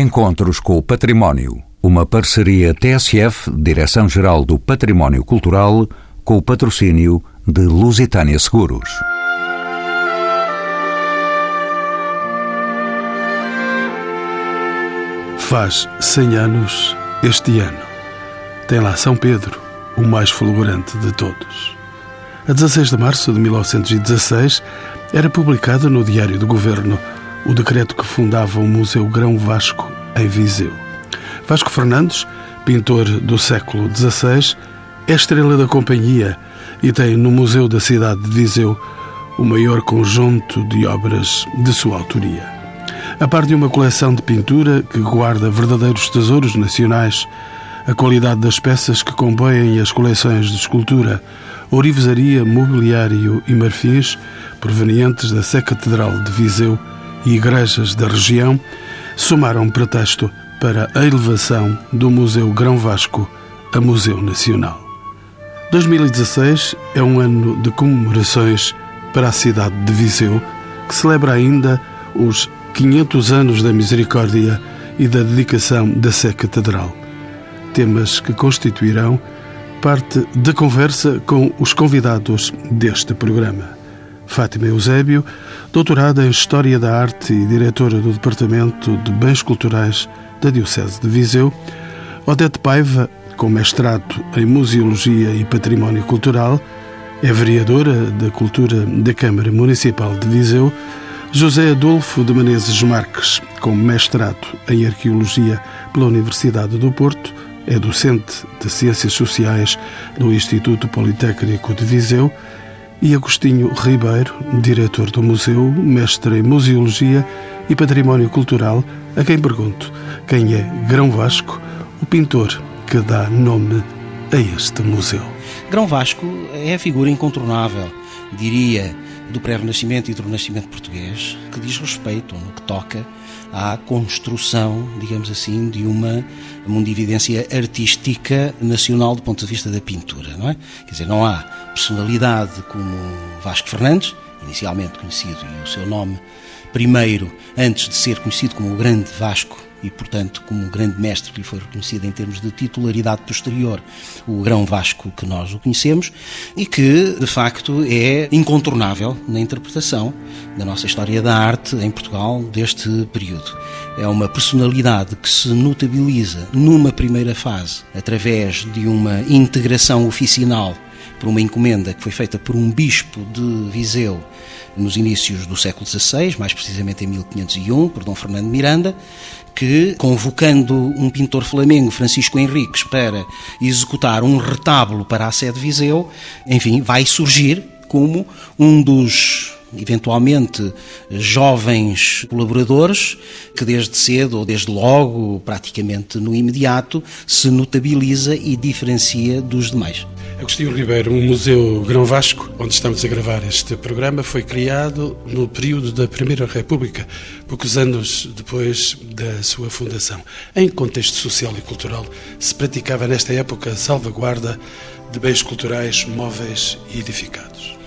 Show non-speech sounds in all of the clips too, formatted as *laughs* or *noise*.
Encontros com o Património. Uma parceria TSF, Direção-Geral do Património Cultural, com o patrocínio de Lusitânia Seguros. Faz 100 anos este ano. Tem lá São Pedro, o mais fulgurante de todos. A 16 de março de 1916 era publicado no Diário do Governo o decreto que fundava o Museu Grão Vasco em Viseu. Vasco Fernandes, pintor do século XVI, é estrela da companhia e tem no Museu da cidade de Viseu o maior conjunto de obras de sua autoria. A par de uma coleção de pintura que guarda verdadeiros tesouros nacionais, a qualidade das peças que compõem as coleções de escultura, ourivesaria, mobiliário e marfins provenientes da Sé Catedral de Viseu e igrejas da região somaram pretexto para a elevação do Museu Grão Vasco a Museu Nacional. 2016 é um ano de comemorações para a cidade de Viseu, que celebra ainda os 500 anos da misericórdia e da dedicação da Sé Catedral. Temas que constituirão parte da conversa com os convidados deste programa. Fátima Eusébio, doutorada em História da Arte e diretora do Departamento de Bens Culturais da Diocese de Viseu, Odete Paiva, com mestrado em Museologia e Património Cultural, é vereadora da Cultura da Câmara Municipal de Viseu, José Adolfo de Menezes Marques, com mestrado em Arqueologia pela Universidade do Porto, é docente de Ciências Sociais no Instituto Politécnico de Viseu e Agostinho Ribeiro, diretor do museu, mestre em Museologia e Património Cultural, a quem pergunto quem é Grão Vasco, o pintor que dá nome a este museu. Grão Vasco é a figura incontornável, diria, do pré-renascimento e do renascimento português, que diz respeito no que toca à construção, digamos assim, de uma mundividência artística nacional do ponto de vista da pintura, não é? Quer dizer, não há personalidade como Vasco Fernandes, inicialmente conhecido e o seu nome primeiro, antes de ser conhecido como o Grande Vasco e, portanto, como um grande mestre que lhe foi reconhecido em termos de titularidade posterior, o Grão Vasco que nós o conhecemos, e que, de facto, é incontornável na interpretação da nossa história da arte em Portugal deste período. É uma personalidade que se notabiliza numa primeira fase através de uma integração oficinal por uma encomenda que foi feita por um bispo de Viseu nos inícios do século XVI, mais precisamente em 1501, por Dom Fernando Miranda, que, convocando um pintor flamengo, Francisco Henriques, para executar um retábulo para a sede de Viseu, enfim, vai surgir como um dos eventualmente jovens colaboradores que desde cedo ou desde logo, praticamente no imediato, se notabiliza e diferencia dos demais. Agostinho Ribeiro, o Museu Grão Vasco, onde estamos a gravar este programa, foi criado no período da Primeira República, poucos anos depois da sua fundação. Em contexto social e cultural, se praticava nesta época a salvaguarda de bens culturais móveis e edificados.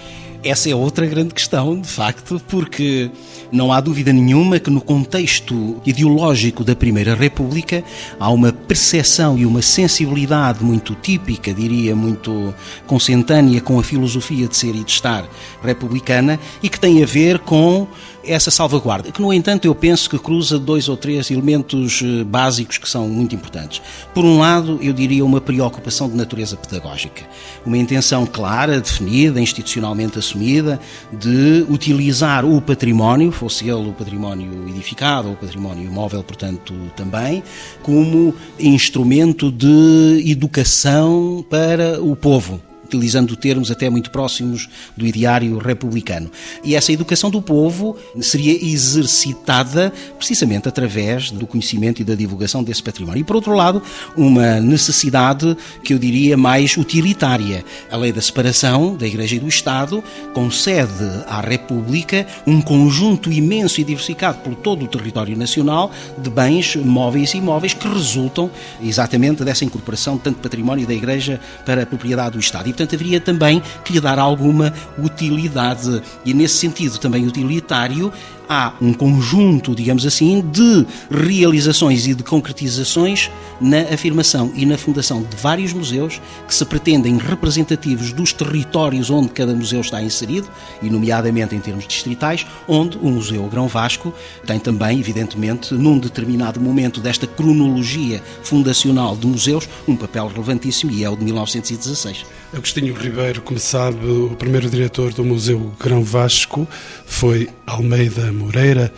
Essa é outra grande questão, de facto, porque não há dúvida nenhuma que no contexto ideológico da Primeira República há uma percepção e uma sensibilidade muito típica, diria, muito consentânea com a filosofia de ser e de estar republicana e que tem a ver com essa salvaguarda, que no entanto eu penso que cruza dois ou três elementos eh, básicos que são muito importantes. Por um lado, eu diria uma preocupação de natureza pedagógica, uma intenção clara, definida, institucionalmente assumida, de utilizar o património, fosse ele o património edificado ou o património imóvel, portanto, também, como instrumento de educação para o povo utilizando termos até muito próximos do ideário republicano. E essa educação do povo seria exercitada precisamente através do conhecimento e da divulgação desse património. E, por outro lado, uma necessidade que eu diria mais utilitária. A lei da separação da Igreja e do Estado concede à República um conjunto imenso e diversificado por todo o território nacional de bens móveis e imóveis que resultam exatamente dessa incorporação tanto património da Igreja para a propriedade do Estado. E, portanto haveria também que lhe dar alguma utilidade. E nesse sentido também utilitário, há um conjunto, digamos assim, de realizações e de concretizações na afirmação e na fundação de vários museus que se pretendem representativos dos territórios onde cada museu está inserido, e nomeadamente em termos distritais, onde o Museu Grão Vasco tem também, evidentemente, num determinado momento desta cronologia fundacional de museus, um papel relevantíssimo e é o de 1916. Agostinho Ribeiro, como sabe, o primeiro diretor do Museu Grão Vasco foi Almeida Moreira.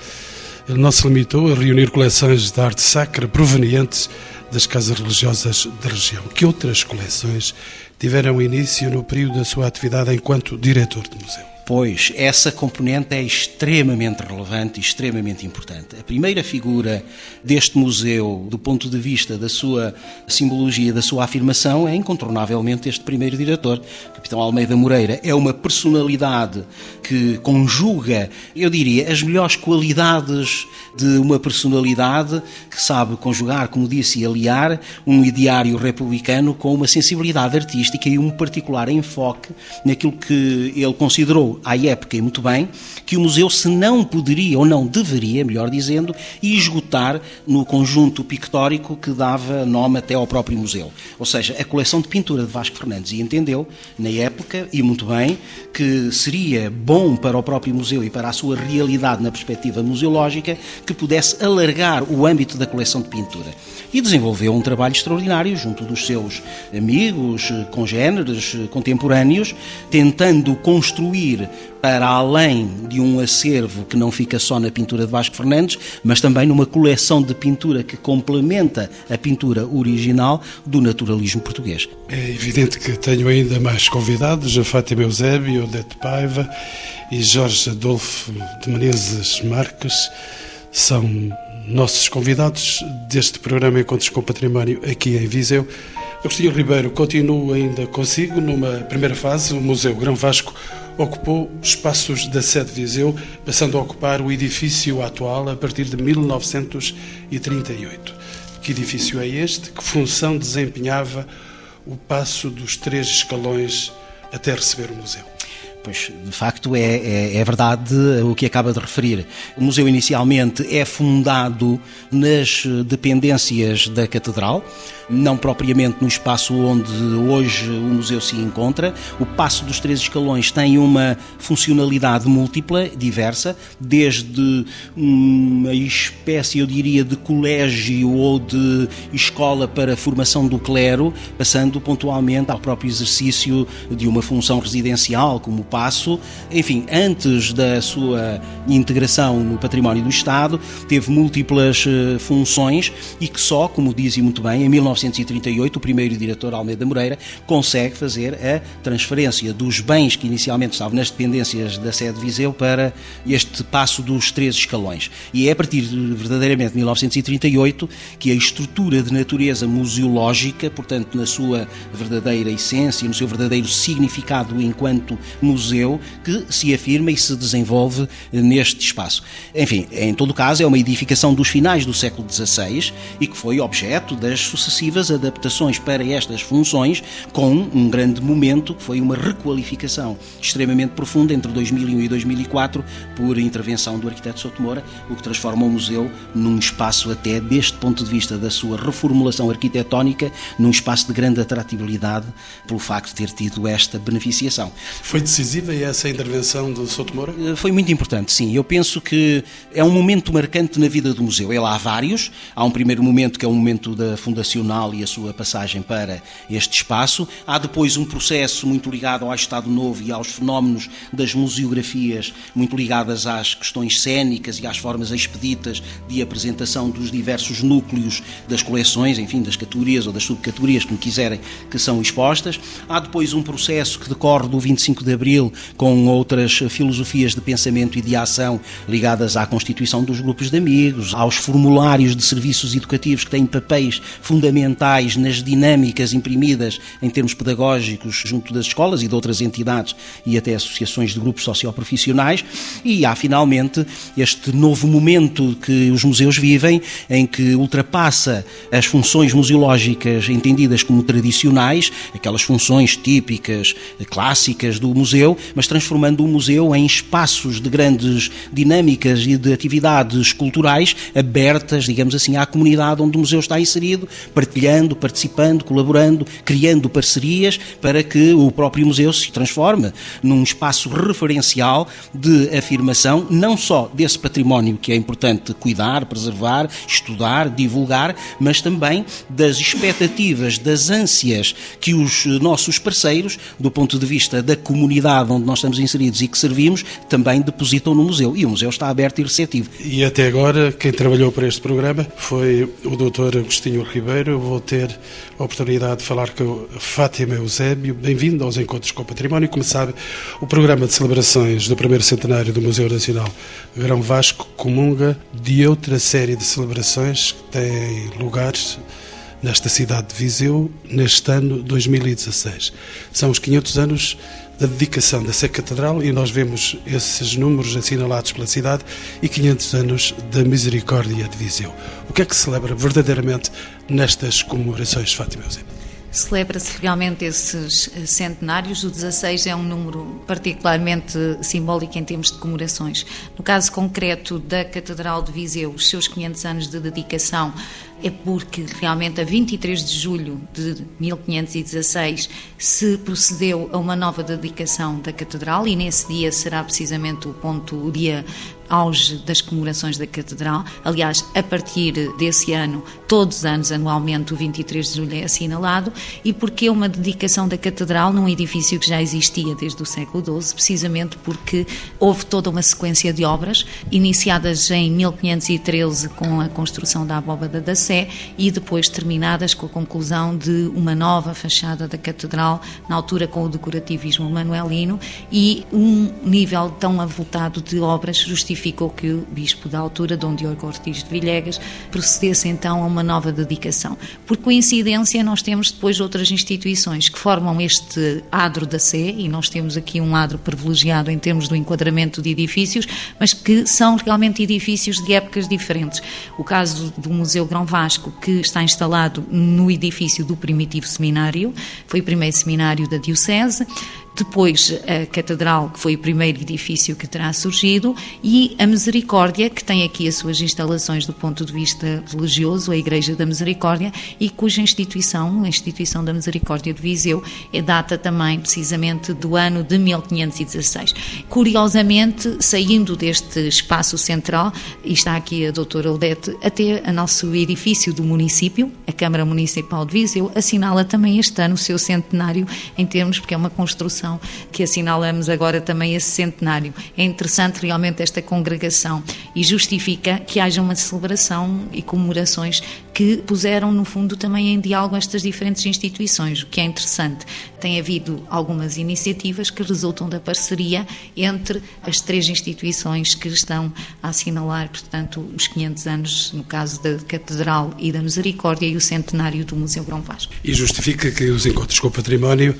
Ele não se limitou a reunir coleções de arte sacra provenientes das casas religiosas da região. Que outras coleções tiveram início no período da sua atividade enquanto diretor do museu? Pois, essa componente é extremamente relevante e extremamente importante. A primeira figura deste museu, do ponto de vista da sua simbologia, da sua afirmação, é incontornavelmente este primeiro diretor, Capitão Almeida Moreira. É uma personalidade que conjuga, eu diria, as melhores qualidades de uma personalidade que sabe conjugar, como disse, e aliar um ideário republicano com uma sensibilidade artística e um particular enfoque naquilo que ele considerou à época e muito bem, que o museu se não poderia, ou não deveria, melhor dizendo, esgotar no conjunto pictórico que dava nome até ao próprio museu. Ou seja, a coleção de pintura de Vasco Fernandes. E entendeu, na época, e muito bem, que seria bom para o próprio museu e para a sua realidade na perspectiva museológica que pudesse alargar o âmbito da coleção de pintura. E desenvolveu um trabalho extraordinário junto dos seus amigos, congêneres, contemporâneos, tentando construir para além de um acervo que não fica só na pintura de Vasco Fernandes, mas também numa coleção de pintura que complementa a pintura original do naturalismo português. É evidente que tenho ainda mais convidados, a Fátima Eusébio, Odete Paiva e Jorge Adolfo de Menezes Marques. São nossos convidados deste programa Encontros com o Património aqui em Viseu. Agostinho Ribeiro continua ainda consigo numa primeira fase, o Museu Grão Vasco ocupou espaços da sede de Viseu, passando a ocupar o edifício atual a partir de 1938. Que edifício é este? Que função desempenhava o passo dos três escalões até receber o museu? Pois, de facto, é, é, é, verdade o que acaba de referir. O museu inicialmente é fundado nas dependências da Catedral, não propriamente no espaço onde hoje o museu se encontra. O Passo dos Três Escalões tem uma funcionalidade múltipla, diversa, desde uma espécie, eu diria, de colégio ou de escola para a formação do clero, passando pontualmente ao próprio exercício de uma função residencial, como Passo. Enfim, antes da sua integração no património do Estado, teve múltiplas eh, funções e que só, como dizem muito bem, em 19 1938, o primeiro diretor Almeida Moreira consegue fazer a transferência dos bens que inicialmente estavam nas dependências da sede de Viseu para este passo dos três escalões. E é a partir de, verdadeiramente de 1938 que a estrutura de natureza museológica, portanto, na sua verdadeira essência, no seu verdadeiro significado enquanto museu, que se afirma e se desenvolve neste espaço. Enfim, em todo caso, é uma edificação dos finais do século XVI e que foi objeto das sucessivas adaptações para estas funções, com um grande momento que foi uma requalificação extremamente profunda entre 2001 e 2004 por intervenção do arquiteto Souto Moura, o que transforma o museu num espaço até deste ponto de vista da sua reformulação arquitetónica, num espaço de grande atratividade pelo facto de ter tido esta beneficiação. Foi decisiva essa intervenção do Souto Moura? Eh, foi muito importante, sim. Eu penso que é um momento marcante na vida do museu. Ele há vários. Há um primeiro momento que é o momento da fundacional e a sua passagem para este espaço. Há depois um processo muito ligado ao Estado Novo e aos fenómenos das museografias, muito ligadas às questões cênicas e às formas expeditas de apresentação dos diversos núcleos das coleções, enfim, das categorias ou das subcategorias, como quiserem, que são expostas. Há depois um processo que decorre do 25 de Abril juvenil, com outras filosofias de pensamento e de ação ligadas à constituição dos grupos de amigos, aos formulários de serviços educativos que têm papéis fundamentais nas dinâmicas imprimidas em termos pedagógicos junto das escolas e de outras entidades e até associações de grupos socioprofissionais. E há finalmente este novo momento que os museus vivem, em que ultrapassa as funções museológicas entendidas como tradicionais, aquelas funções típicas, clássicas do museu, mas transformando o museu em espaços de grandes dinâmicas e de atividades culturais abertas, digamos assim, à comunidade onde o museu está inserido, partilhando, participando, colaborando, criando parcerias para que o próprio museu se transforme num espaço referencial de afirmação, não só desse património que é importante cuidar, preservar, estudar, divulgar, mas também das expectativas, das ânsias que os nossos parceiros, do ponto de vista da comunidade onde nós estamos inseridos e que servimos, também depositam no museu. E o museu está aberto e receptivo. E até agora, quem trabalhou para este programa foi o Dr. Agostinho Ribeiro. vou ter a oportunidade de falar com Fátima Eusébio. Bem-vindo aos Encontros com o Património. Como sabe, o programa de celebrações do primeiro centenário do Museu Nacional Grão Vasco comunga de outra série de celebrações que têm lugar nesta cidade de Viseu neste ano 2016. São os 500 anos da dedicação Sé Catedral e nós vemos esses números assinalados pela cidade e 500 anos da Misericórdia de Viseu. O que é que se celebra verdadeiramente nestas comemorações, Fátima Eusébio? celebra-se realmente esses eh, centenários. O 16 é um número particularmente simbólico em termos de comemorações. No caso concreto da Catedral de Viseu, os seus 500 anos de dedicação é porque realmente a 23 de julho de 1516 se procedeu a uma nova dedicação da Catedral e nesse dia será precisamente o ponto, o dia auge das comemorações da Catedral. Aliás, a partir desse ano, todos os anos, anualmente, o 23 de julho é assinalado. E porque uma dedicação da Catedral num edifício que já existia desde o século XII, precisamente porque houve toda uma sequência de obras, iniciadas em 1513 com a construção da abóbada da Sé e depois terminadas com a conclusão de uma nova fachada da Catedral, na altura com o decorativismo manuelino, e um nível tão avultado de obras justificou que o bispo da altura, Dom Diogo Ortiz de Villegas, procedesse então a uma nova dedicação. Por coincidência, nós temos depois outras instituições que formam este adro da Sé, e nós temos aqui um adro privilegiado em termos do enquadramento de edifícios, mas que são realmente edifícios de épocas diferentes. O caso do Museu Grão Vasco, que está instalado no edifício do primitivo seminário, foi o primeiro seminário da Diocese, depois a Catedral, que foi o primeiro edifício que terá surgido, e a Misericórdia, que tem aqui as suas instalações do ponto de vista religioso, a Igreja da Misericórdia, e cuja instituição, a Instituição da Misericórdia de Viseu, é data também precisamente do ano de 1516. Curiosamente, saindo deste espaço central, e está aqui a doutora Odete, até o nosso edifício do município, a Câmara Municipal de Viseu, assinala também este ano o seu centenário em termos, porque é uma construção celebração que assinalamos agora também esse centenário. É interessante realmente esta congregação e justifica que haja uma celebração e comemorações que puseram, no fundo, também em diálogo estas diferentes instituições, o que é interessante. Tem havido algumas iniciativas que resultam da parceria entre as três instituições que estão a assinalar, portanto, os 500 anos, no caso da Catedral e da Misericórdia, e o centenário do Museu Grão Vasco. E justifica que os encontros com o património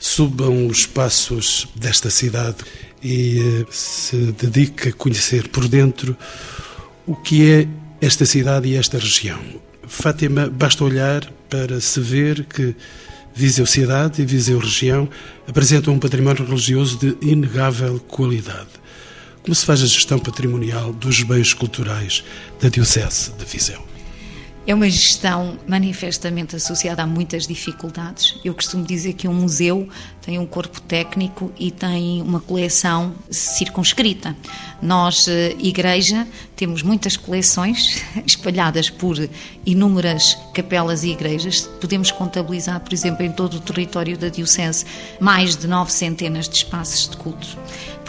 subam os passos desta cidade e eh, se dedique a conhecer por dentro o que é esta cidade e esta região. Fátima, basta olhar para se ver que Viseu Cidade e Viseu Região apresentam um património religioso de inegável qualidade. Como se faz a gestão patrimonial dos bens culturais da Diocese de Viseu? É uma gestão manifestamente associada a muitas dificuldades. Eu costumo dizer que um museu tem um corpo técnico e tem uma coleção circunscrita. Nós, eh, igreja, temos muitas coleções *laughs* espalhadas por inúmeras capelas e igrejas. Podemos contabilizar, por exemplo, em todo o território da Diocese, mais de nove centenas de espaços de cultos.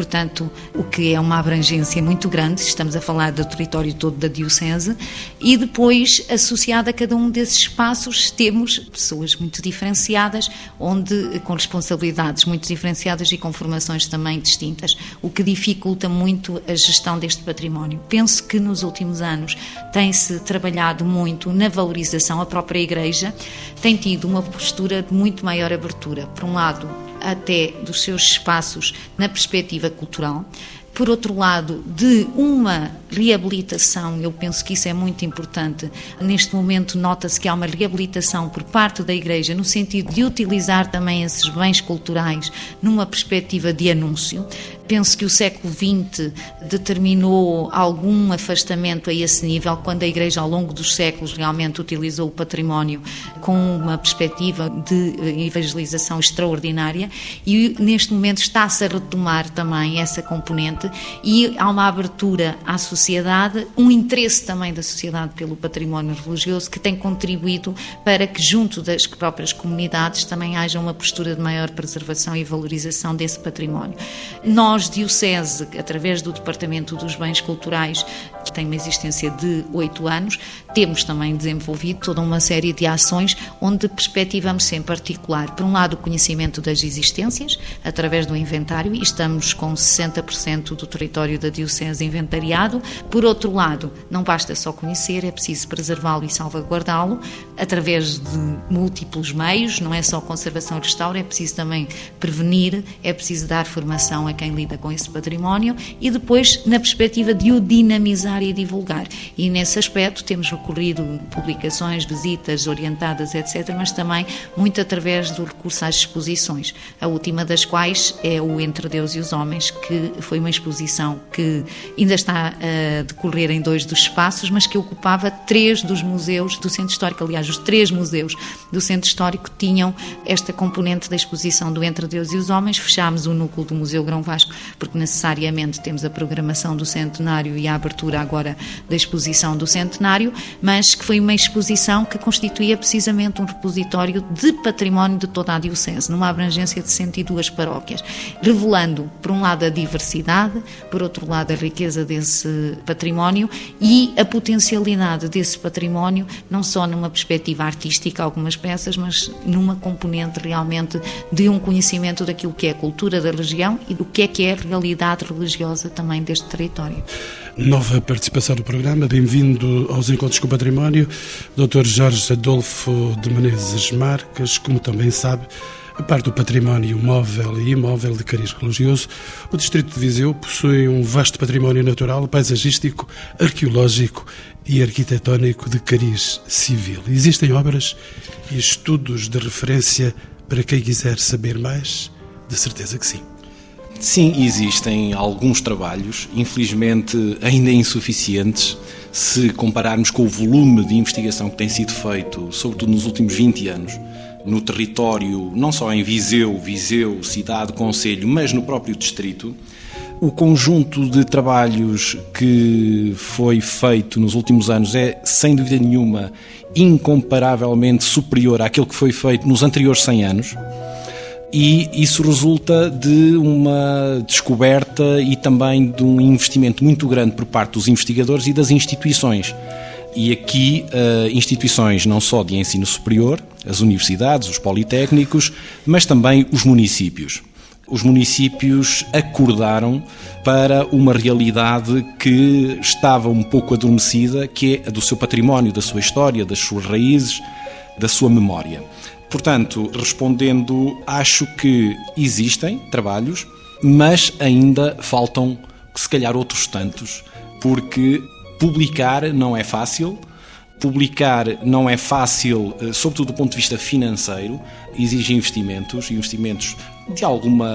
Portanto, o que é uma abrangência muito grande, estamos a falar do território todo da Diocese, e depois, associado a cada um desses espaços, temos pessoas muito diferenciadas, onde com responsabilidades muito diferenciadas e com formações também distintas, o que dificulta muito a gestão deste património. Penso que nos últimos anos tem-se trabalhado muito na valorização, a própria Igreja tem tido uma postura de muito maior abertura. Por um lado, até dos seus espaços na perspectiva cultural. Por outro lado, de uma reabilitação, eu penso que isso é muito importante. Neste momento, nota-se que há uma reabilitação por parte da Igreja, no sentido de utilizar também esses bens culturais numa perspectiva de anúncio. Penso que o século XX determinou algum afastamento a esse nível, quando a Igreja, ao longo dos séculos, realmente utilizou o património com uma perspectiva de evangelização extraordinária e neste momento está-se a retomar também essa componente e há uma abertura à sociedade, um interesse também da sociedade pelo património religioso que tem contribuído para que, junto das próprias comunidades, também haja uma postura de maior preservação e valorização desse património. Nós nós, Diocese, através do Departamento dos Bens Culturais, que tem uma existência de oito anos, temos também desenvolvido toda uma série de ações onde perspectivamos em particular, por um lado, o conhecimento das existências, através do inventário, e estamos com 60% do território da Diocese inventariado. Por outro lado, não basta só conhecer, é preciso preservá-lo e salvaguardá-lo através de múltiplos meios, não é só conservação e restauro, é preciso também prevenir, é preciso dar formação a quem lida com esse património e depois na perspectiva de o dinamizar e divulgar. E nesse aspecto temos recorrido publicações, visitas orientadas, etc., mas também muito através do recurso às exposições, a última das quais é o Entre Deus e os Homens, que foi uma exposição que ainda está a decorrer em dois dos espaços, mas que ocupava três dos museus do Centro Histórico. Aliás, os três museus do Centro Histórico tinham esta componente da exposição do Entre Deus e os Homens. Fechámos o núcleo do Museu Grão Vasco porque necessariamente temos a programação do centenário e a abertura agora da exposição do centenário, mas que foi uma exposição que constituía precisamente um repositório de património de toda a Diocese, numa abrangência de 102 paróquias, revelando, por um lado, a diversidade, por outro lado, a riqueza desse património e a potencialidade desse património, não só numa perspectiva artística, algumas peças, mas numa componente realmente de um conhecimento daquilo que é a cultura da região e do que é que é a realidade religiosa também deste território. Nova participação no programa, bem-vindo aos Encontros com o Património, Dr. Jorge Adolfo de Menezes Marques, como também sabe, a parte do património móvel e imóvel de cariz religioso, o Distrito de Viseu possui um vasto património natural, paisagístico, arqueológico e arquitetónico de cariz civil. Existem obras e estudos de referência para quem quiser saber mais? De certeza que sim. Sim, existem alguns trabalhos, infelizmente ainda insuficientes, se compararmos com o volume de investigação que tem sido feito, sobretudo nos últimos 20 anos, no território, não só em Viseu, Viseu, cidade, concelho, mas no próprio distrito. O conjunto de trabalhos que foi feito nos últimos anos é, sem dúvida nenhuma, incomparavelmente superior àquele que foi feito nos anteriores 100 anos e isso resulta de uma descoberta e também de um investimento muito grande por parte dos investigadores e das instituições. E aqui, uh, instituições não só de ensino superior, as universidades, os politécnicos, mas também os municípios. Os municípios acordaram para uma realidade que estava um pouco adormecida, que é a do seu património, da sua história, das suas raízes, da sua memória. Portanto, respondendo, acho que existem trabalhos, mas ainda faltam, se calhar, outros tantos, porque publicar não é fácil. Publicar não é fácil, eh, sobretudo do ponto de vista financeiro, exige investimentos, investimentos de alguma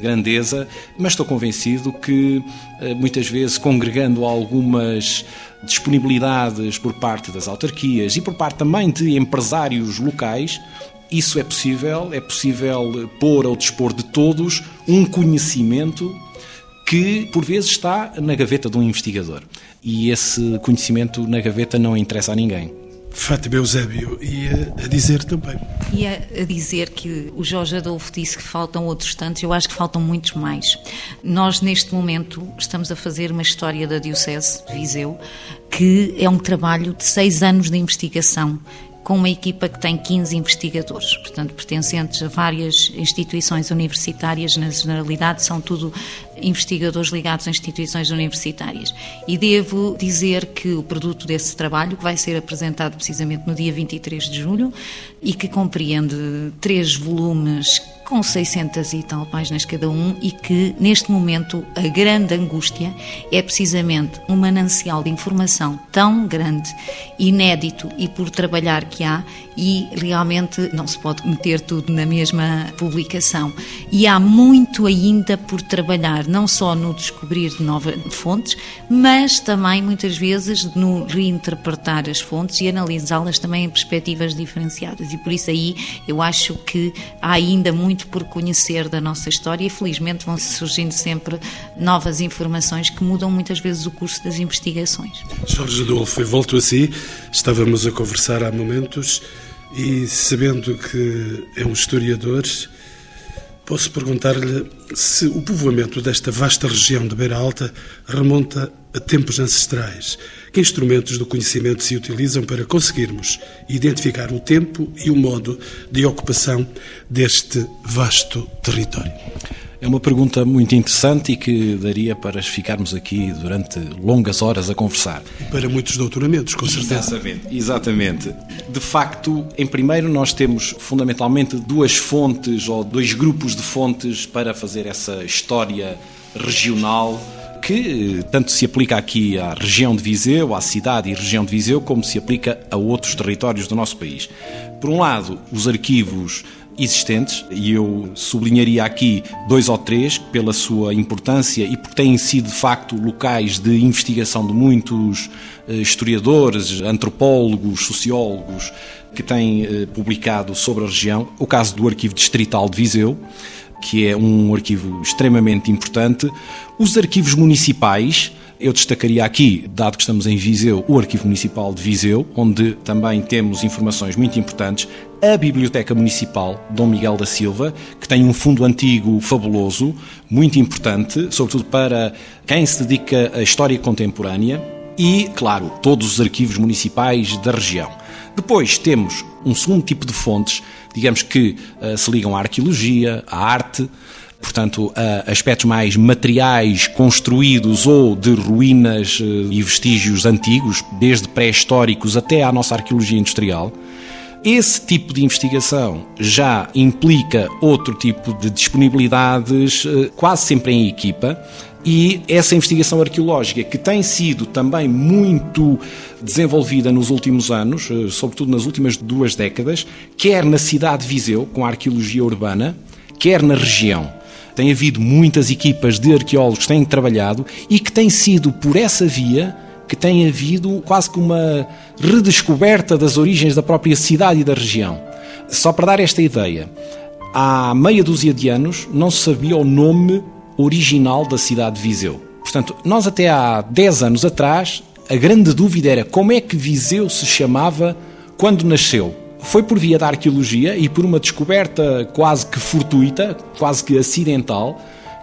grandeza, mas estou convencido que eh, muitas vezes congregando algumas disponibilidades por parte das autarquias e por parte também de empresários locais, isso é possível, é possível pôr ao dispor de todos um conhecimento que por vezes está na gaveta de um investigador. E esse conhecimento na gaveta não interessa a ninguém. Fátima Eusébio ia a dizer também. Ia a dizer que o Jorge Adolfo disse que faltam outros tantos, eu acho que faltam muitos mais. Nós, neste momento, estamos a fazer uma história da Diocese de Viseu, que é um trabalho de seis anos de investigação com uma equipa que tem 15 investigadores, portanto, pertencentes a várias instituições universitárias, na generalidade, são tudo investigadores ligados a instituições universitárias. E devo dizer que o produto desse trabalho, que vai ser apresentado precisamente no dia 23 de julho, e que compreende três volumes com 600 e tal páginas cada um, e que, neste momento, a grande angústia é precisamente um manancial de informação tão grande, inédito e por trabalhar que há, e realmente não se pode meter tudo na mesma publicação. E há muito ainda por trabalhar, não só no descobrir de novas fontes, mas também muitas vezes no reinterpretar as fontes e analisá-las também em perspectivas diferenciadas. E por isso aí eu acho que há ainda muito por conhecer da nossa história e felizmente vão surgindo sempre novas informações que mudam muitas vezes o curso das investigações. Jorge Adolfo, volto a si. Estávamos a conversar há momentos e sabendo que é um historiador, posso perguntar-lhe se o povoamento desta vasta região de Beira Alta remonta a tempos ancestrais. Que instrumentos do conhecimento se utilizam para conseguirmos identificar o tempo e o modo de ocupação deste vasto território? É uma pergunta muito interessante e que daria para ficarmos aqui durante longas horas a conversar. Para muitos doutoramentos, com certeza. Exatamente, exatamente. De facto, em primeiro, nós temos fundamentalmente duas fontes ou dois grupos de fontes para fazer essa história regional que tanto se aplica aqui à região de Viseu, à cidade e região de Viseu, como se aplica a outros territórios do nosso país. Por um lado, os arquivos existentes, e eu sublinharia aqui dois ou três pela sua importância e porque têm sido de facto locais de investigação de muitos eh, historiadores, antropólogos, sociólogos que têm eh, publicado sobre a região. O caso do Arquivo Distrital de Viseu, que é um arquivo extremamente importante. Os arquivos municipais, eu destacaria aqui, dado que estamos em Viseu, o Arquivo Municipal de Viseu, onde também temos informações muito importantes. A Biblioteca Municipal Dom Miguel da Silva, que tem um fundo antigo fabuloso, muito importante, sobretudo para quem se dedica à história contemporânea. E, claro, todos os arquivos municipais da região. Depois temos um segundo tipo de fontes, digamos que uh, se ligam à arqueologia, à arte, portanto, a aspectos mais materiais construídos ou de ruínas uh, e vestígios antigos, desde pré-históricos até à nossa arqueologia industrial. Esse tipo de investigação já implica outro tipo de disponibilidades, uh, quase sempre em equipa, e essa investigação arqueológica, que tem sido também muito desenvolvida nos últimos anos, eh, sobretudo nas últimas duas décadas, quer na cidade de Viseu, com a arqueologia urbana, quer na região. Tem havido muitas equipas de arqueólogos que têm trabalhado e que tem sido por essa via que tem havido quase que uma redescoberta das origens da própria cidade e da região. Só para dar esta ideia, há meia dúzia de anos não se sabia o nome original da cidade de Viseu. Portanto, nós até há 10 anos atrás, a grande dúvida era como é que Viseu se chamava quando nasceu. Foi por via da arqueologia e por uma descoberta quase que fortuita, quase que acidental,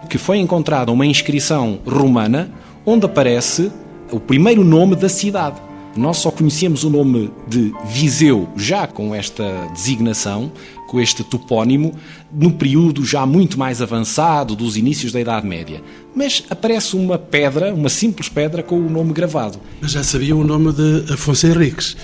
que foi encontrada uma inscrição romana onde aparece o primeiro nome da cidade. Nós só conhecemos o nome de Viseu já com esta designação, com este topónimo, no período já muito mais avançado dos inícios da Idade Média. Mas aparece uma pedra, uma simples pedra com o nome gravado. Mas já sabia o nome de Afonso Henriques.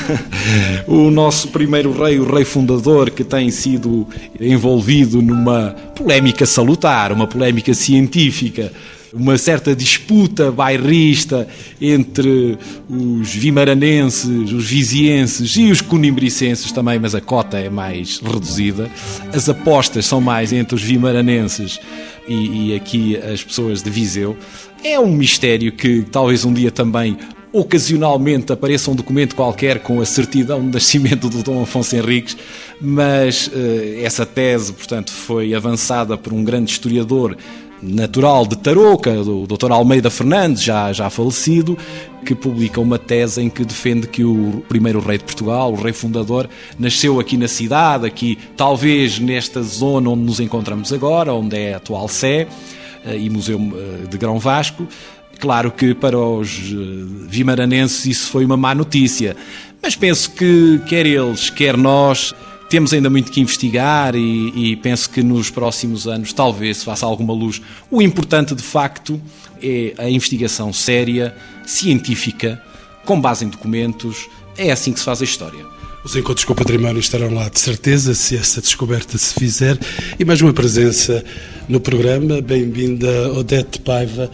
*laughs* o nosso primeiro rei, o rei fundador, que tem sido envolvido numa polémica salutar, uma polémica científica uma certa disputa bairrista entre os vimaranenses, os vizienses e os conimbricenses também, mas a cota é mais reduzida. As apostas são mais entre os vimaranenses e, e aqui as pessoas de Viseu. É um mistério que talvez um dia também ocasionalmente apareça um documento qualquer com a certidão de nascimento do Dom Afonso Henriques, mas uh, essa tese, portanto, foi avançada por um grande historiador natural de Tarouca, do Dr. Almeida Fernandes, já, já falecido, que publica uma tese em que defende que o primeiro rei de Portugal, o rei fundador, nasceu aqui na cidade, aqui talvez nesta zona onde nos encontramos agora, onde é a atual Sé eh, e Museu eh, de Grão Vasco. Claro que para os eh, vimaranenses isso foi uma má notícia, mas penso que quer eles, quer nós, temos ainda muito que investigar e, e, penso que nos próximos anos talvez se faça alguma luz. O importante, de facto, é a investigação séria, científica, com base em documentos. É assim que se faz a história. Os encontros com o património estarão lá de certeza, se essa descoberta se fizer. E mais uma presença no programa. Bem-vinda, Odete Paiva,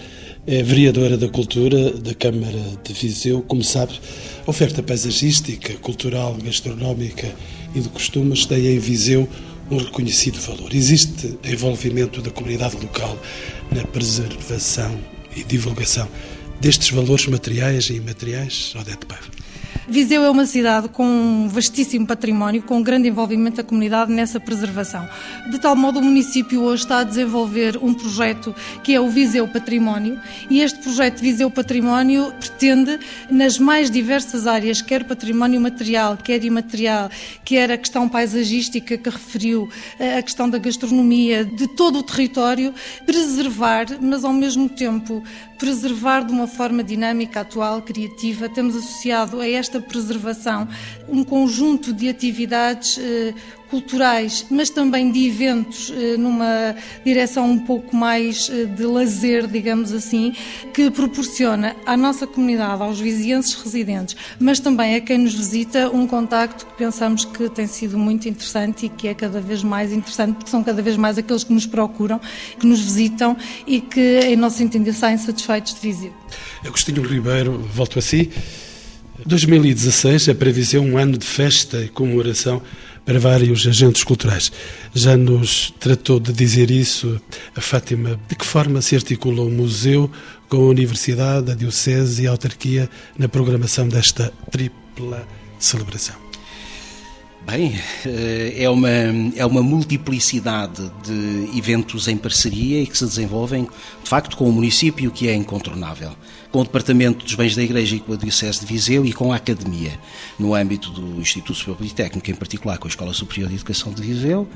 é vereadora da Cultura da Câmara de Viseu. Como sabe, oferta paisagística, cultural, gastronómica e de costumes tem em Viseu um reconhecido valor. Existe envolvimento da comunidade local na preservação e divulgação destes valores materiais e imateriais, Odete Paiva? Viseu é uma cidade com um vastíssimo património, com um grande envolvimento da comunidade nessa preservação. De tal modo, o município hoje está a desenvolver um projeto que é o Viseu Património, e este projeto Viseu Património pretende, nas mais diversas áreas, quer património material, quer imaterial, quer a questão paisagística que referiu, a questão da gastronomia, de todo o território, preservar, mas ao mesmo tempo preservar de uma forma dinâmica, atual, criativa. Temos associado a esta preservação um conjunto de atividades eh, culturais, mas também de eventos eh, numa direção um pouco mais eh, de lazer, digamos assim, que proporciona à nossa comunidade, aos vizienses residentes, mas também a quem nos visita, um contacto que pensamos que tem sido muito interessante e que é cada vez mais interessante, porque são cada vez mais aqueles que nos procuram, que nos visitam e que, em nosso entender, saem satisfeitos de Viseu. Agostinho Ribeiro, volto a si. 2016 é previsão um ano de festa e comemoração para vários agentes culturais. Já nos tratou de dizer isso a Fátima. De que forma se articula o museu com a Universidade, a Diocese e a Autarquia na programação desta tripla celebração? Bem, eh, é uma, é uma multiplicidade de eventos em parceria e que se desenvolvem, de facto, com o município, que é incontornável com o Departamento dos Bens da Igreja e com a Diocese de Viseu e com a Academia, no âmbito do Instituto Superior Politécnico, em particular com a Escola Superior de Educação de Viseu,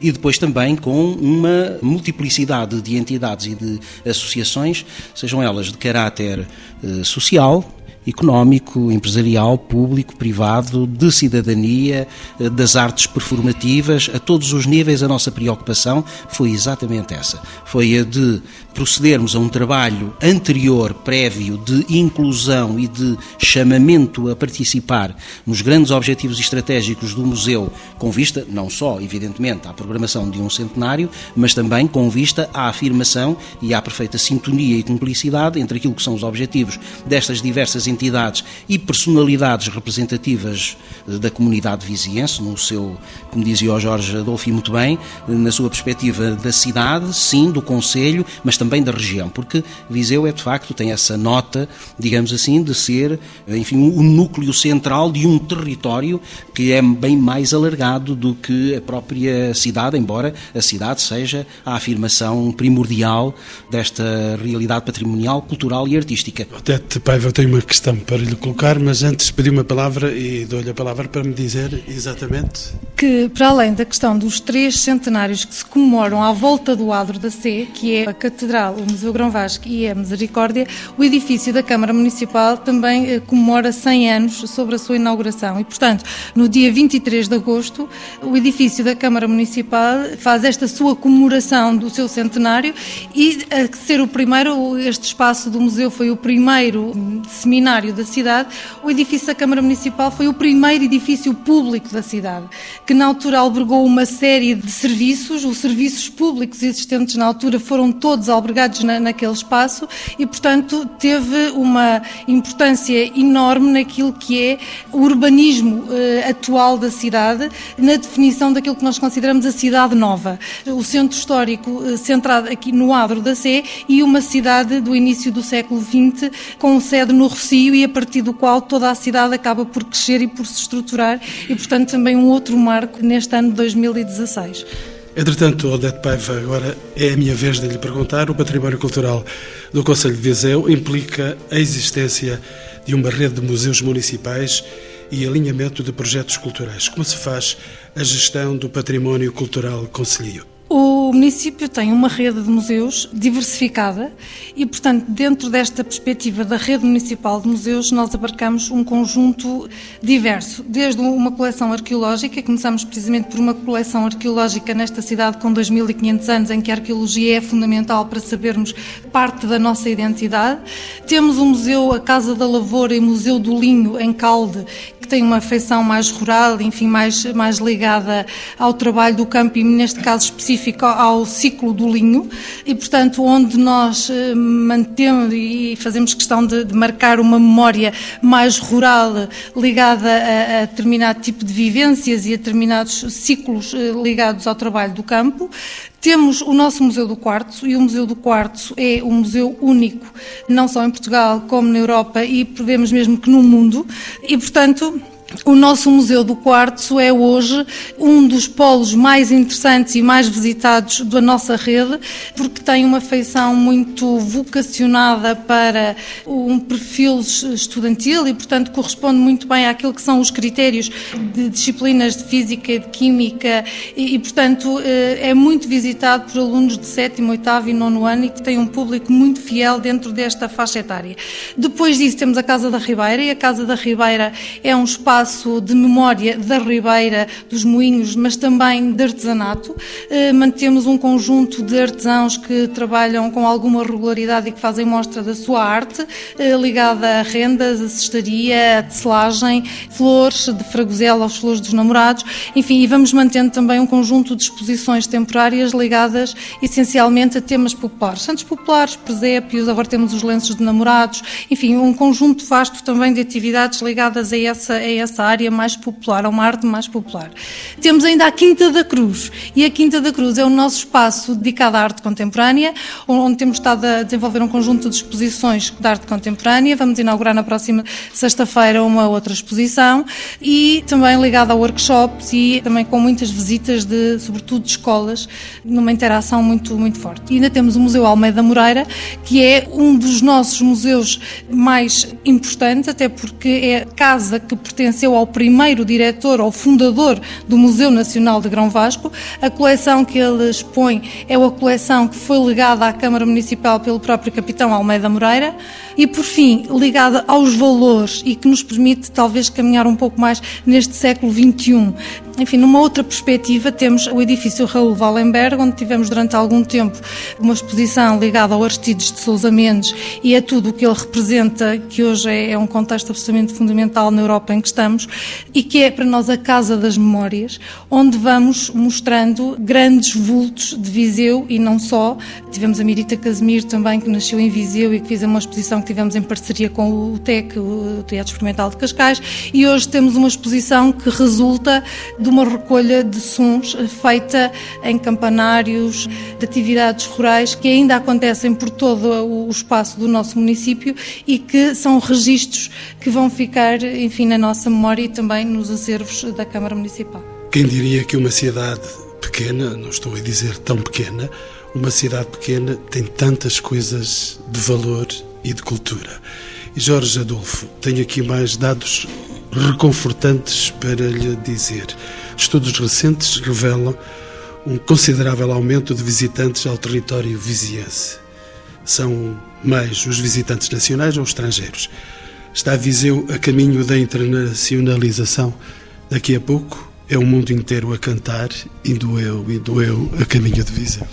e depois também com uma multiplicidade de entidades e de associações, sejam elas de caráter eh, social, económico, empresarial, público, privado, de cidadania, eh, das artes performativas, a todos os níveis a nossa preocupação foi exatamente essa. Foi a de procedermos a um trabalho anterior, prévio, de inclusão e de chamamento a participar nos grandes objetivos estratégicos do museu, com vista não só, evidentemente, à programação de um centenário, mas também com vista à afirmação e à perfeita sintonia e cumplicidade entre aquilo que são os objetivos destas diversas entidades e personalidades representativas da comunidade viziense, no seu, como dizia o Jorge Adolfo muito bem, na sua perspectiva da cidade, sim, do Conselho, mas também da região, porque Viseu é de facto, tem essa nota, digamos assim, de ser, enfim, o núcleo central de um território que é bem mais alargado do que a própria cidade, embora a cidade seja a afirmação primordial desta realidade patrimonial, cultural e artística. Odete Paiva, tenho uma questão para lhe colocar, mas antes pedi uma palavra e dou-lhe a palavra para me dizer exatamente. Que, para além da questão dos três centenários que se comemoram à volta do adro da Sé, que é a Catedral o Museu Grão Vasco e a Misericórdia, o edifício da Câmara Municipal também eh, comemora 100 anos sobre a sua inauguração. E, portanto, no dia 23 de agosto, o edifício da Câmara Municipal faz esta sua comemoração do seu centenário e, a ser o primeiro, este espaço do museu foi o primeiro seminário da cidade, o edifício da Câmara Municipal foi o primeiro edifício público da cidade, que na altura albergou uma série de serviços, os serviços públicos existentes na altura foram todos albergados na, naquele espaço e, portanto, teve uma importância enorme naquilo que é o urbanismo eh, atual da cidade, na definição daquilo que nós consideramos a cidade nova. O centro histórico eh, centrado aqui no Adro da Sé e uma cidade do início do século XX com sede no E a partir do qual toda a cidade acaba por crescer e por se estruturar e, portanto, também um outro marco neste ano de 2016. Entretanto, Odete Paiva, agora é a minha vez de lhe perguntar. O património cultural do Conselho de Viseu implica a existência de uma rede de museus municipais e alinhamento de projetos culturais. Como se faz a gestão do património cultural concelhio? O município tem uma rede de museus diversificada e, portanto, dentro desta perspectiva da rede municipal de museus, nós abarcamos um conjunto diverso, desde uma coleção arqueológica, começamos precisamente por uma coleção arqueológica nesta cidade com 2.500 anos, em que a arqueologia é fundamental para sabermos parte da nossa identidade. Temos o Museu A Casa da Lavoura e o Museu do Linho, em Calde, que tem uma feição mais rural, enfim, mais, mais ligada ao trabalho do campo e, neste caso específico, ao ciclo do linho. E, portanto, onde nós eh, mantemos e fazemos questão de, de marcar uma memória mais rural ligada a, a, determinado tipo de vivências e a determinados ciclos eh, ligados ao trabalho do campo. Temos o nosso Museu do Quartzo e o Museu do Quartzo é um museu único, não só em Portugal como na Europa e prevemos mesmo que no mundo. E, portanto, o nosso Museu do Quartzo é hoje um dos polos mais interessantes e mais visitados da nossa rede, porque tem uma feição muito vocacionada para um perfil estudantil e, portanto, corresponde muito bem àquilo que são os critérios de disciplinas de Física e de Química e, e portanto, eh, é muito visitado por alunos de 7, 8 e 9 ano e que tem um público muito fiel dentro desta faixa etária. Depois disso temos a Casa da Ribeira e a Casa da Ribeira é um espaço espaço de memória da Ribeira, dos Moinhos, mas também de artesanato. Eh, mantemos um conjunto de artesãos que trabalham com alguma regularidade e que fazem mostra da sua arte, eh, ligada a rendas, a cestaria, a tecelagem, flores de fragosela aos flores dos namorados, enfim, e vamos mantendo também um conjunto de exposições temporárias ligadas essencialmente a temas populares. Santos populares, presépios, agora temos os lenços de namorados, enfim, um conjunto vasto também de atividades ligadas a essa, a essa essa área mais popular, a uma arte mais popular. Temos ainda a Quinta da Cruz, e a Quinta da Cruz é o nosso espaço dedicado à arte contemporânea, onde temos estado a desenvolver um conjunto de exposições de arte contemporânea. Vamos inaugurar na próxima sexta-feira uma outra exposição, e também ligado a workshops e também com muitas visitas, de, sobretudo de escolas, numa interação muito, muito forte. E ainda temos o Museu Almeida Moreira, que é um dos nossos museus mais importantes, até porque é a casa que pertence pertenceu ao primeiro diretor ou fundador do Museu Nacional de Grão Vasco. A coleção que ele expõe é a coleção que foi legada à Câmara Municipal pelo próprio capitão Almeida Moreira e, por fim, ligada aos valores e que nos permite talvez caminhar um pouco mais neste século XXI. Enfim, numa outra perspectiva, temos o edifício Raul Wallenberg, onde tivemos durante algum tempo uma exposição ligada ao Aristides de Sousa Mendes e a tudo o que ele representa, que hoje é, é um contexto absolutamente fundamental na Europa em que estamos, e que é para nós a Casa das Memórias, onde vamos mostrando grandes vultos de Viseu e não só. Tivemos a Mirita Casimir também, que nasceu em Viseu e que fez uma exposição que tivemos em parceria com o TEC, o Teatro Experimental de Cascais, e hoje temos uma exposição que resulta de uma recolha de sons feita em campanários, de atividades rurais que ainda acontecem por todo o espaço do nosso município e que são registros que vão ficar, enfim, na nossa memória e também nos acervos da Câmara Municipal. Quem diria que uma cidade pequena, não estou a dizer tão pequena, uma cidade pequena tem tantas coisas de valor e de cultura. E Jorge Adolfo, tenho aqui mais dados reconfortantes para lhe dizer. Estudos recentes revelam um considerável aumento de visitantes ao território viziense. São mais os visitantes nacionais ou estrangeiros. Está Viseu a caminho da internacionalização. Daqui a pouco é o mundo inteiro a cantar, indo eu, indo eu, a caminho de Viseu.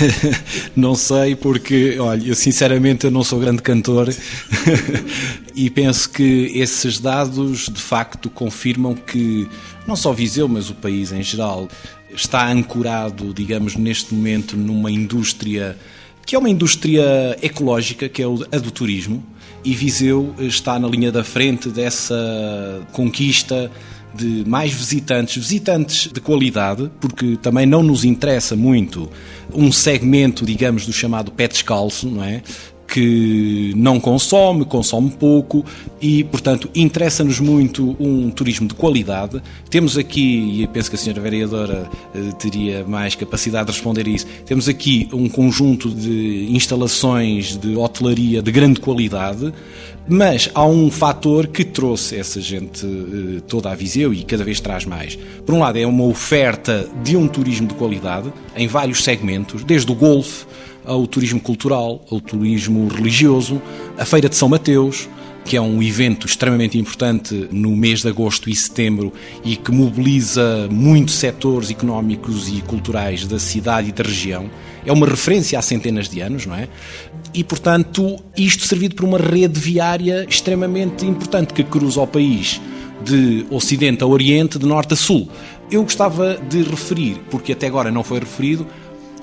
*laughs* não sei, porque, olha, eu sinceramente eu não sou grande cantor *laughs* e penso que esses dados de facto confirmam que não só Viseu, mas o país em geral está ancorado, digamos, neste momento numa indústria que é uma indústria ecológica, que é a do turismo, e Viseu está na linha da frente dessa conquista de mais visitantes, visitantes de qualidade, porque também não nos interessa muito um segmento, digamos, do chamado pé descalço, não é? Que não consome, consome pouco e, portanto, interessa-nos muito um turismo de qualidade. Temos aqui, e penso que a senhora vereadora eh, teria mais capacidade de responder a isso, temos aqui um conjunto de instalações de hotelaria de grande qualidade, mas há um fator que trouxe essa gente eh, toda a Viseu e cada vez traz mais. Por um lado, é uma oferta de um turismo de qualidade em vários segmentos, desde o golfe ao turismo cultural, ao turismo religioso, a Feira de São Mateus, que é um evento extremamente importante no mês de agosto e setembro e que mobiliza muitos setores económicos e culturais da cidade e da região. É uma referência há centenas de anos, não é? E, portanto, isto servido por uma rede viária extremamente importante que cruza o país de Ocidente a Oriente, de Norte a Sul. Eu gostava de referir, porque até agora não foi referido,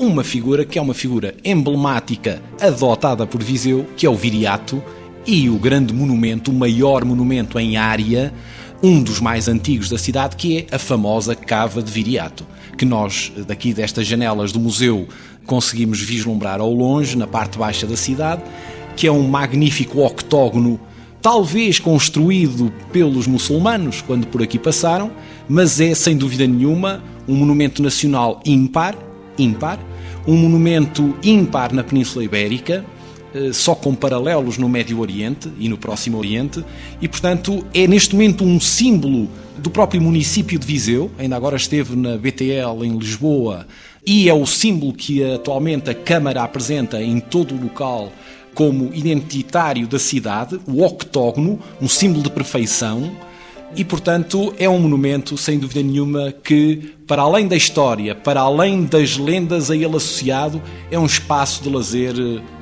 uma figura que é uma figura emblemática adotada por Viseu, que é o Viriato, e o grande monumento, o maior monumento em área, um dos mais antigos da cidade, que é a famosa Cava de Viriato, que nós, daqui destas janelas do museu, conseguimos vislumbrar ao longe, na parte baixa da cidade, que é um magnífico octógono, talvez construído pelos muçulmanos quando por aqui passaram, mas é, sem dúvida nenhuma, um monumento nacional ímpar, ímpar, um monumento ímpar na Península Ibérica, eh, só com paralelos no Médio Oriente e no Próximo Oriente, e portanto é neste momento um símbolo do próprio município de Viseu, ainda agora esteve na BTL em Lisboa, e é o símbolo que atualmente a Câmara apresenta em todo o local como identitário da cidade, o octógono, um símbolo de perfeição e, portanto, é um monumento, sem dúvida nenhuma, que, para além da história, para além das lendas a ele associado, é um espaço de lazer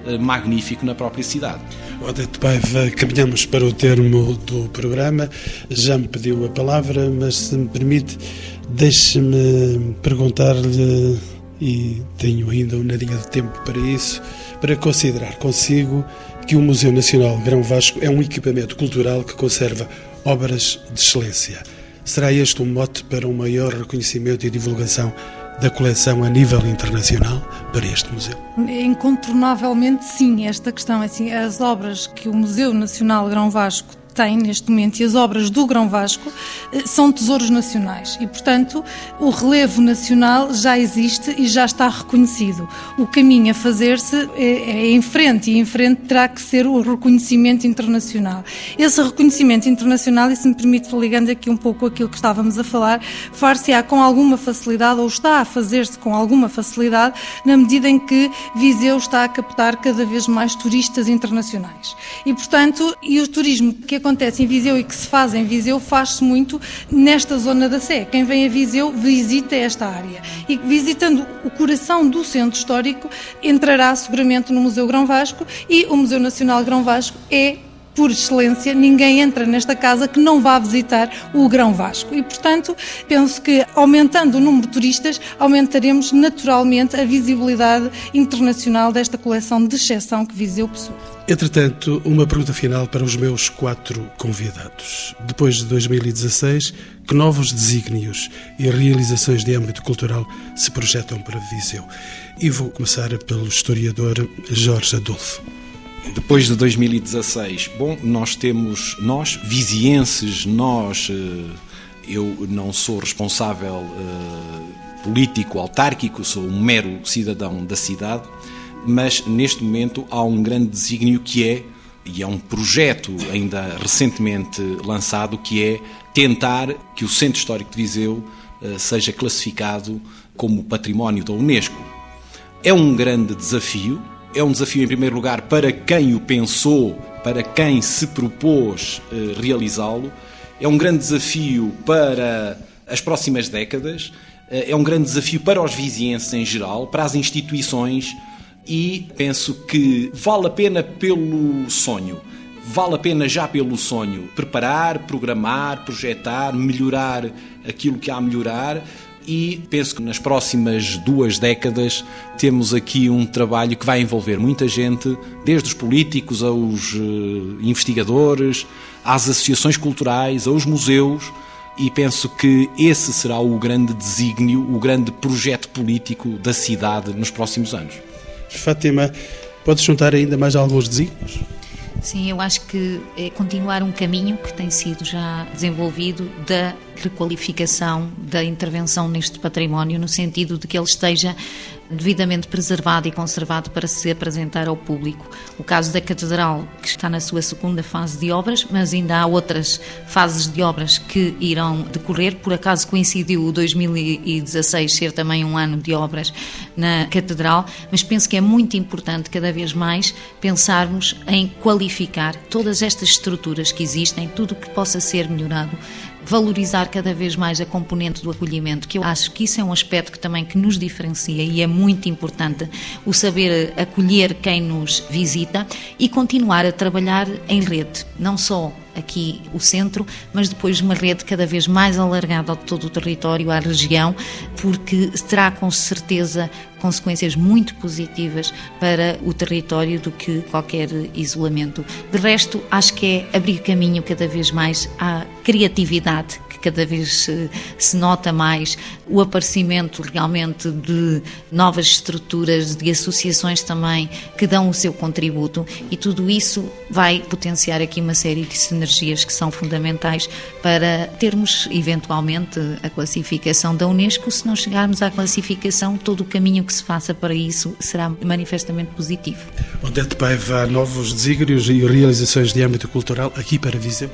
eh, magnífico na própria cidade. Odete Paiva, caminhamos para o termo do programa. Já me pediu a palavra, mas se me permite, deixe-me perguntar-lhe, e tenho ainda uma nadinha de tempo para isso, para considerar consigo que o Museu Nacional Grão Vasco é um equipamento cultural que conserva obras de excelência. Será este um mote para um maior reconhecimento e divulgação da coleção a nível internacional para este museu? Incontornavelmente sim, esta questão, assim, as obras que o Museu Nacional Grão Vasco tem neste momento e as obras do Grão Vasco eh, são tesouros nacionais e, portanto, o relevo nacional já existe e já está reconhecido. O caminho a fazer-se é, é em frente e em frente terá que ser o reconhecimento internacional. Esse reconhecimento internacional, e se me permite, ligando aqui um pouco aquilo que estávamos a falar, far-se-á com alguma facilidade ou está a fazer-se com alguma facilidade na medida em que Viseu está a captar cada vez mais turistas internacionais. E, portanto, e o turismo que acontece acontece em Viseu e que se faz em Viseu faz-se muito nesta zona da Sé. Quem vem a Viseu visita esta área. E visitando o coração do centro histórico, entrará seguramente no Museu Grão Vasco e o Museu Nacional Grão Vasco é por excelência, ninguém entra nesta casa que não vá visitar o Grão Vasco. E, portanto, penso que aumentando o número de turistas, aumentaremos naturalmente a visibilidade internacional desta coleção de exceção que Viseu possui. Entretanto, uma pergunta final para os meus quatro convidados. Depois de 2016, que novos desígnios e realizações de âmbito cultural se projetam para Viseu? E vou começar pelo historiador Jorge Adolfo. Depois de 2016, bom, nós temos, nós, vizienses, nós, eh, eu não sou responsável eh, político, autárquico, sou um mero cidadão da cidade, mas neste momento há um grande desígnio que é, e é um projeto ainda recentemente lançado, que é tentar que o Centro Histórico de Viseu eh, seja classificado como património da Unesco. É um grande desafio, é um desafio em primeiro lugar para quem o pensou, para quem se propôs eh, realizá-lo, é um grande desafio para as próximas décadas, eh, é um grande desafio para os vizienses em geral, para as instituições, e penso que vale a pena pelo sonho. Vale a pena já pelo sonho preparar, programar, projetar, melhorar aquilo que há a melhorar e penso que nas próximas duas décadas temos aqui um trabalho que vai envolver muita gente, desde os políticos aos uh, investigadores, às associações culturais, aos museus, e penso que esse será o grande desígnio, o grande projeto político da cidade nos próximos anos. Fátima, Pode juntar ainda mais alguns desígnios? Sim, eu acho que é continuar um caminho que tem sido já desenvolvido da requalificação da intervenção neste património, no sentido de que ele esteja devidamente preservado e conservado para se apresentar ao público. O caso da Catedral, que está na sua segunda fase de obras, mas ainda há outras fases de obras que irão decorrer. Por acaso coincidiu o 2016 ser também um ano de obras na Catedral, mas penso que é muito importante cada vez mais pensarmos em qualificar todas estas estruturas que existem, tudo o que possa ser melhorado valorizar cada vez mais a componente do acolhimento, que eu acho que isso é um aspecto que também que nos diferencia e é muito importante o saber acolher quem nos visita e continuar a trabalhar em rede, não só aqui o centro, mas depois uma rede cada vez mais alargada a todo o território, à região, porque terá com certeza consequências muito positivas para o território do que qualquer isolamento. De resto, acho que é abrir caminho cada vez mais à criatividade cada vez se, se nota mais o aparecimento realmente de novas estruturas, de associações também que dão o seu contributo e tudo isso vai potenciar aqui uma série de sinergias que são fundamentais para termos eventualmente a classificação da Unesco. Se não chegarmos à classificação, todo o caminho que se faça para isso será manifestamente positivo. Odete Paiva, novos desígnios e realizações de âmbito cultural aqui para Viseu?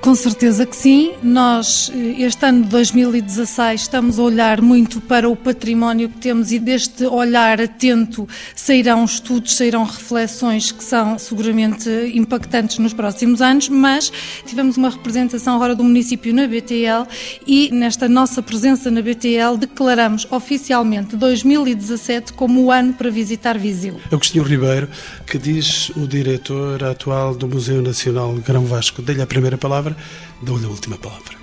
Com certeza que sim. Nós, eh, este ano de 2016, estamos a olhar muito para o património que temos e deste olhar atento sairão estudos, sairão reflexões que são seguramente impactantes nos próximos anos, mas tivemos uma representação agora do município na BTL e nesta nossa presença na BTL declaramos oficialmente 2017 como o ano para visitar Viseu. Agostinho Ribeiro, que diz o diretor atual do Museu Nacional Grão Vasco. Dê-lhe a primeira palavra dou-lhe a última palavra.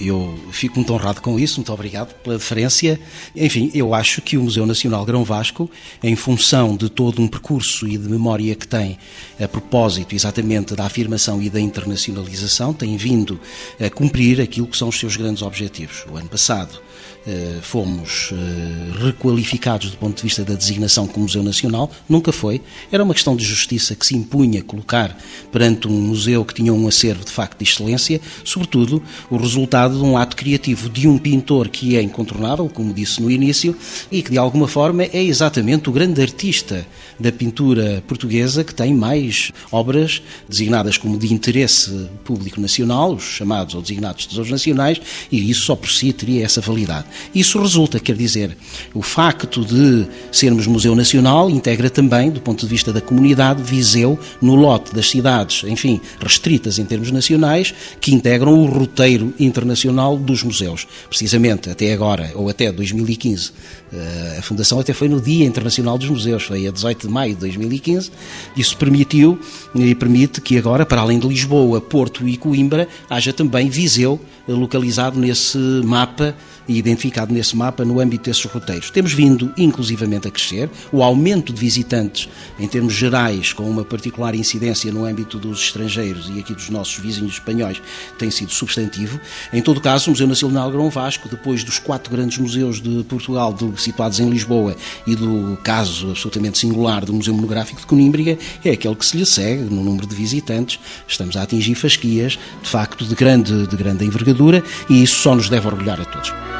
Eu fico muito honrado com isso, muito obrigado pela deferência. Enfim, eu acho que o Museu Nacional Grão Vasco, em função de todo um percurso e de memória que tem a propósito exatamente da afirmação e da internacionalização, tem vindo a cumprir aquilo que são os seus grandes objetivos. O ano passado fomos eh, requalificados do ponto de vista da designação como Museu Nacional, nunca foi. Era uma questão de justiça que se impunha colocar perante um museu que tinha um acervo de facto de excelência, sobretudo o resultado de um ato criativo de um pintor que é incontornável, como disse no início, e que de alguma forma é exatamente o grande artista da pintura portuguesa que tem mais obras designadas como de interesse público nacional, os chamados ou designados tesouros nacionais, e isso só por si teria essa validade. Isso resulta, quer dizer, o facto de sermos Museu Nacional integra também, do ponto de vista da comunidade, Viseu no lote das cidades, enfim, restritas em termos nacionais, que integram o roteiro internacional dos museus. Precisamente até agora, ou até 2015, eh, a Fundação até foi no Dia Internacional dos Museus, foi a 18 de maio de 2015. Isso permitiu e permite que agora, para além de Lisboa, Porto e Coimbra, haja também Viseu localizado nesse mapa identificado nesse mapa no âmbito desses roteiros. Temos vindo, inclusivamente, a crescer. O aumento de visitantes, em termos gerais, com uma particular incidência no âmbito dos estrangeiros e aqui dos nossos vizinhos espanhóis, tem sido substantivo. Em todo caso, o Museu Nacional Grão Vasco, depois dos quatro grandes museus de Portugal situados em Lisboa e do caso absolutamente singular do Museu Monográfico de Conímbriga, é aquele que se lhe segue no número de visitantes. Estamos a atingir fasquias, de facto, de grande, de grande envergadura e isso só nos deve orgulhar a todos.